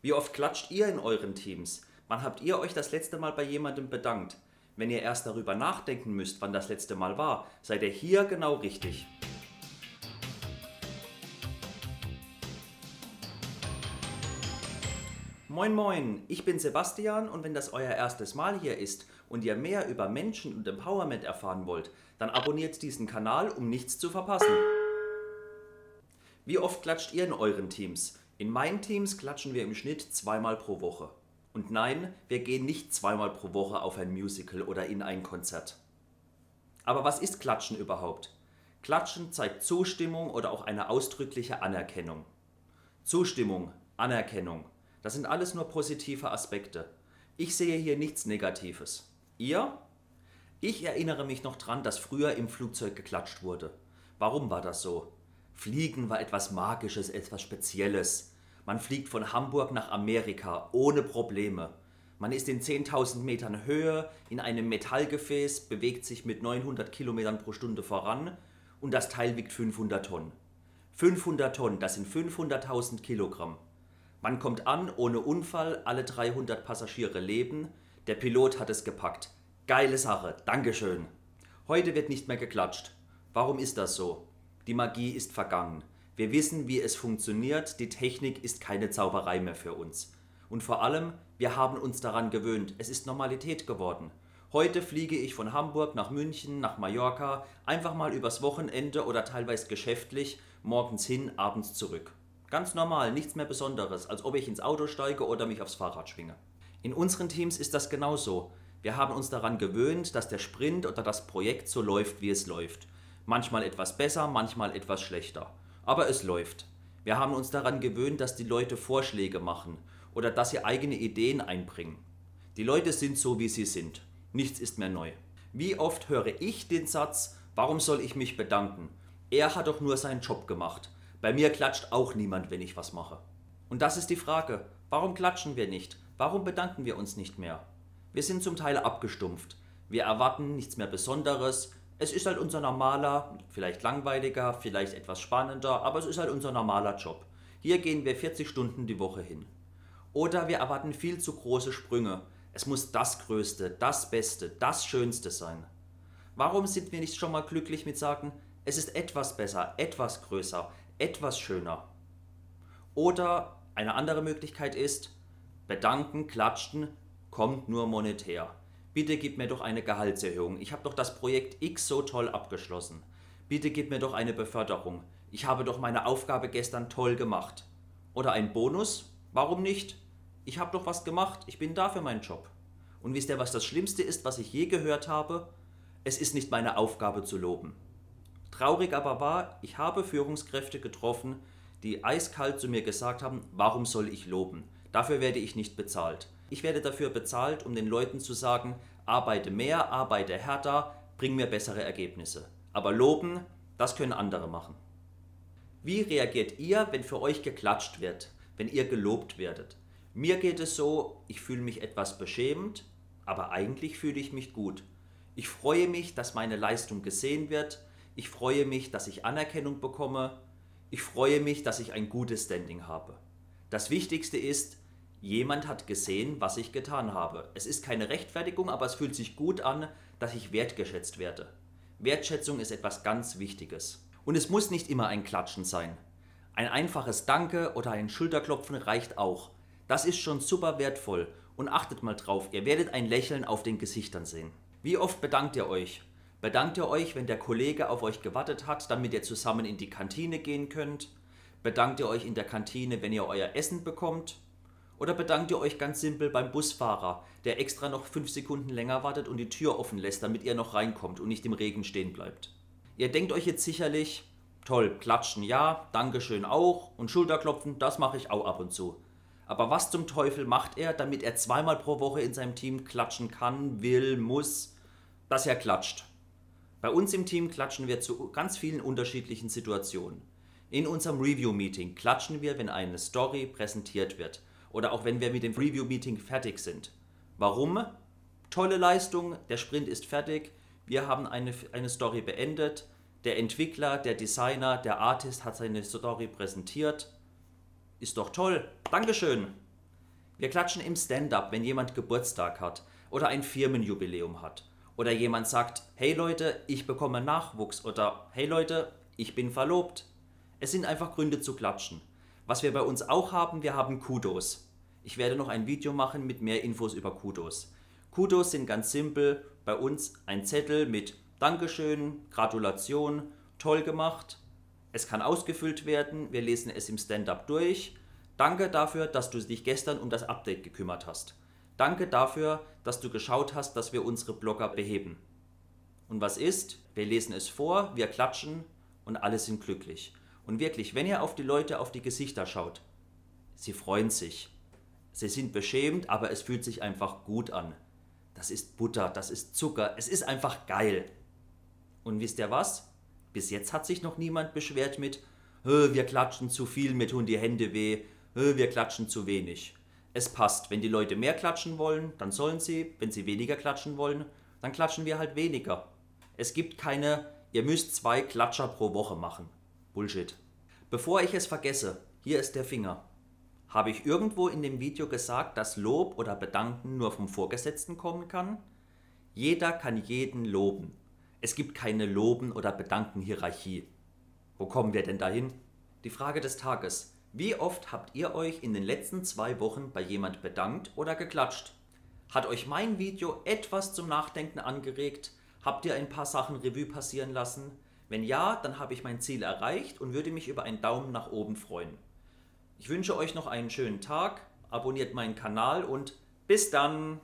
Wie oft klatscht ihr in euren Teams? Wann habt ihr euch das letzte Mal bei jemandem bedankt? Wenn ihr erst darüber nachdenken müsst, wann das letzte Mal war, seid ihr hier genau richtig. Moin Moin, ich bin Sebastian und wenn das euer erstes Mal hier ist und ihr mehr über Menschen und Empowerment erfahren wollt, dann abonniert diesen Kanal, um nichts zu verpassen. Wie oft klatscht ihr in euren Teams? In meinen Teams klatschen wir im Schnitt zweimal pro Woche. Und nein, wir gehen nicht zweimal pro Woche auf ein Musical oder in ein Konzert. Aber was ist Klatschen überhaupt? Klatschen zeigt Zustimmung oder auch eine ausdrückliche Anerkennung. Zustimmung, Anerkennung, das sind alles nur positive Aspekte. Ich sehe hier nichts Negatives. Ihr? Ich erinnere mich noch dran, dass früher im Flugzeug geklatscht wurde. Warum war das so? Fliegen war etwas Magisches, etwas Spezielles. Man fliegt von Hamburg nach Amerika ohne Probleme. Man ist in 10.000 Metern Höhe in einem Metallgefäß, bewegt sich mit 900 Kilometern pro Stunde voran und das Teil wiegt 500 Tonnen. 500 Tonnen, das sind 500.000 Kilogramm. Man kommt an ohne Unfall, alle 300 Passagiere leben, der Pilot hat es gepackt. Geile Sache, Dankeschön. Heute wird nicht mehr geklatscht. Warum ist das so? Die Magie ist vergangen. Wir wissen, wie es funktioniert, die Technik ist keine Zauberei mehr für uns. Und vor allem, wir haben uns daran gewöhnt, es ist Normalität geworden. Heute fliege ich von Hamburg nach München, nach Mallorca, einfach mal übers Wochenende oder teilweise geschäftlich, morgens hin, abends zurück. Ganz normal, nichts mehr Besonderes, als ob ich ins Auto steige oder mich aufs Fahrrad schwinge. In unseren Teams ist das genauso. Wir haben uns daran gewöhnt, dass der Sprint oder das Projekt so läuft, wie es läuft. Manchmal etwas besser, manchmal etwas schlechter aber es läuft. Wir haben uns daran gewöhnt, dass die Leute Vorschläge machen oder dass sie eigene Ideen einbringen. Die Leute sind so, wie sie sind. Nichts ist mehr neu. Wie oft höre ich den Satz, warum soll ich mich bedanken? Er hat doch nur seinen Job gemacht. Bei mir klatscht auch niemand, wenn ich was mache. Und das ist die Frage, warum klatschen wir nicht? Warum bedanken wir uns nicht mehr? Wir sind zum Teil abgestumpft. Wir erwarten nichts mehr Besonderes, es ist halt unser normaler, vielleicht langweiliger, vielleicht etwas spannender, aber es ist halt unser normaler Job. Hier gehen wir 40 Stunden die Woche hin. Oder wir erwarten viel zu große Sprünge. Es muss das Größte, das Beste, das Schönste sein. Warum sind wir nicht schon mal glücklich mit sagen, es ist etwas besser, etwas größer, etwas schöner? Oder eine andere Möglichkeit ist, bedanken, klatschen, kommt nur monetär. Bitte gib mir doch eine Gehaltserhöhung. Ich habe doch das Projekt X so toll abgeschlossen. Bitte gib mir doch eine Beförderung. Ich habe doch meine Aufgabe gestern toll gemacht. Oder ein Bonus? Warum nicht? Ich habe doch was gemacht. Ich bin da für meinen Job. Und wisst ihr, was das Schlimmste ist, was ich je gehört habe? Es ist nicht meine Aufgabe zu loben. Traurig aber war, ich habe Führungskräfte getroffen, die eiskalt zu mir gesagt haben, warum soll ich loben? Dafür werde ich nicht bezahlt. Ich werde dafür bezahlt, um den Leuten zu sagen, arbeite mehr, arbeite härter, bring mir bessere Ergebnisse. Aber loben, das können andere machen. Wie reagiert ihr, wenn für euch geklatscht wird, wenn ihr gelobt werdet? Mir geht es so, ich fühle mich etwas beschämt, aber eigentlich fühle ich mich gut. Ich freue mich, dass meine Leistung gesehen wird. Ich freue mich, dass ich Anerkennung bekomme. Ich freue mich, dass ich ein gutes Standing habe. Das Wichtigste ist, Jemand hat gesehen, was ich getan habe. Es ist keine Rechtfertigung, aber es fühlt sich gut an, dass ich wertgeschätzt werde. Wertschätzung ist etwas ganz Wichtiges. Und es muss nicht immer ein Klatschen sein. Ein einfaches Danke oder ein Schulterklopfen reicht auch. Das ist schon super wertvoll. Und achtet mal drauf, ihr werdet ein Lächeln auf den Gesichtern sehen. Wie oft bedankt ihr euch? Bedankt ihr euch, wenn der Kollege auf euch gewartet hat, damit ihr zusammen in die Kantine gehen könnt? Bedankt ihr euch in der Kantine, wenn ihr euer Essen bekommt? Oder bedankt ihr euch ganz simpel beim Busfahrer, der extra noch 5 Sekunden länger wartet und die Tür offen lässt, damit ihr noch reinkommt und nicht im Regen stehen bleibt? Ihr denkt euch jetzt sicherlich, toll, klatschen ja, Dankeschön auch und Schulterklopfen, das mache ich auch ab und zu. Aber was zum Teufel macht er, damit er zweimal pro Woche in seinem Team klatschen kann, will, muss, dass er klatscht? Bei uns im Team klatschen wir zu ganz vielen unterschiedlichen Situationen. In unserem Review-Meeting klatschen wir, wenn eine Story präsentiert wird oder auch wenn wir mit dem Review-Meeting fertig sind. Warum? Tolle Leistung, der Sprint ist fertig, wir haben eine, eine Story beendet, der Entwickler, der Designer, der Artist hat seine Story präsentiert. Ist doch toll. Dankeschön. Wir klatschen im Stand-up, wenn jemand Geburtstag hat oder ein Firmenjubiläum hat. Oder jemand sagt, hey Leute, ich bekomme Nachwuchs oder hey Leute, ich bin verlobt. Es sind einfach Gründe zu klatschen. Was wir bei uns auch haben, wir haben Kudos. Ich werde noch ein Video machen mit mehr Infos über Kudos. Kudos sind ganz simpel, bei uns ein Zettel mit Dankeschön, Gratulation, toll gemacht. Es kann ausgefüllt werden, wir lesen es im Stand-up durch. Danke dafür, dass du dich gestern um das Update gekümmert hast. Danke dafür, dass du geschaut hast, dass wir unsere Blogger beheben. Und was ist? Wir lesen es vor, wir klatschen und alle sind glücklich. Und wirklich, wenn ihr auf die Leute, auf die Gesichter schaut, sie freuen sich. Sie sind beschämt, aber es fühlt sich einfach gut an. Das ist Butter, das ist Zucker, es ist einfach geil. Und wisst ihr was? Bis jetzt hat sich noch niemand beschwert mit, wir klatschen zu viel, mir tun die Hände weh, wir klatschen zu wenig. Es passt, wenn die Leute mehr klatschen wollen, dann sollen sie, wenn sie weniger klatschen wollen, dann klatschen wir halt weniger. Es gibt keine, ihr müsst zwei Klatscher pro Woche machen. Bullshit. Bevor ich es vergesse, hier ist der Finger. Habe ich irgendwo in dem Video gesagt, dass Lob oder Bedanken nur vom Vorgesetzten kommen kann? Jeder kann jeden loben. Es gibt keine Loben- oder Bedanken-Hierarchie. Wo kommen wir denn dahin? Die Frage des Tages. Wie oft habt ihr euch in den letzten zwei Wochen bei jemand bedankt oder geklatscht? Hat euch mein Video etwas zum Nachdenken angeregt? Habt ihr ein paar Sachen Revue passieren lassen? Wenn ja, dann habe ich mein Ziel erreicht und würde mich über einen Daumen nach oben freuen. Ich wünsche euch noch einen schönen Tag, abonniert meinen Kanal und bis dann!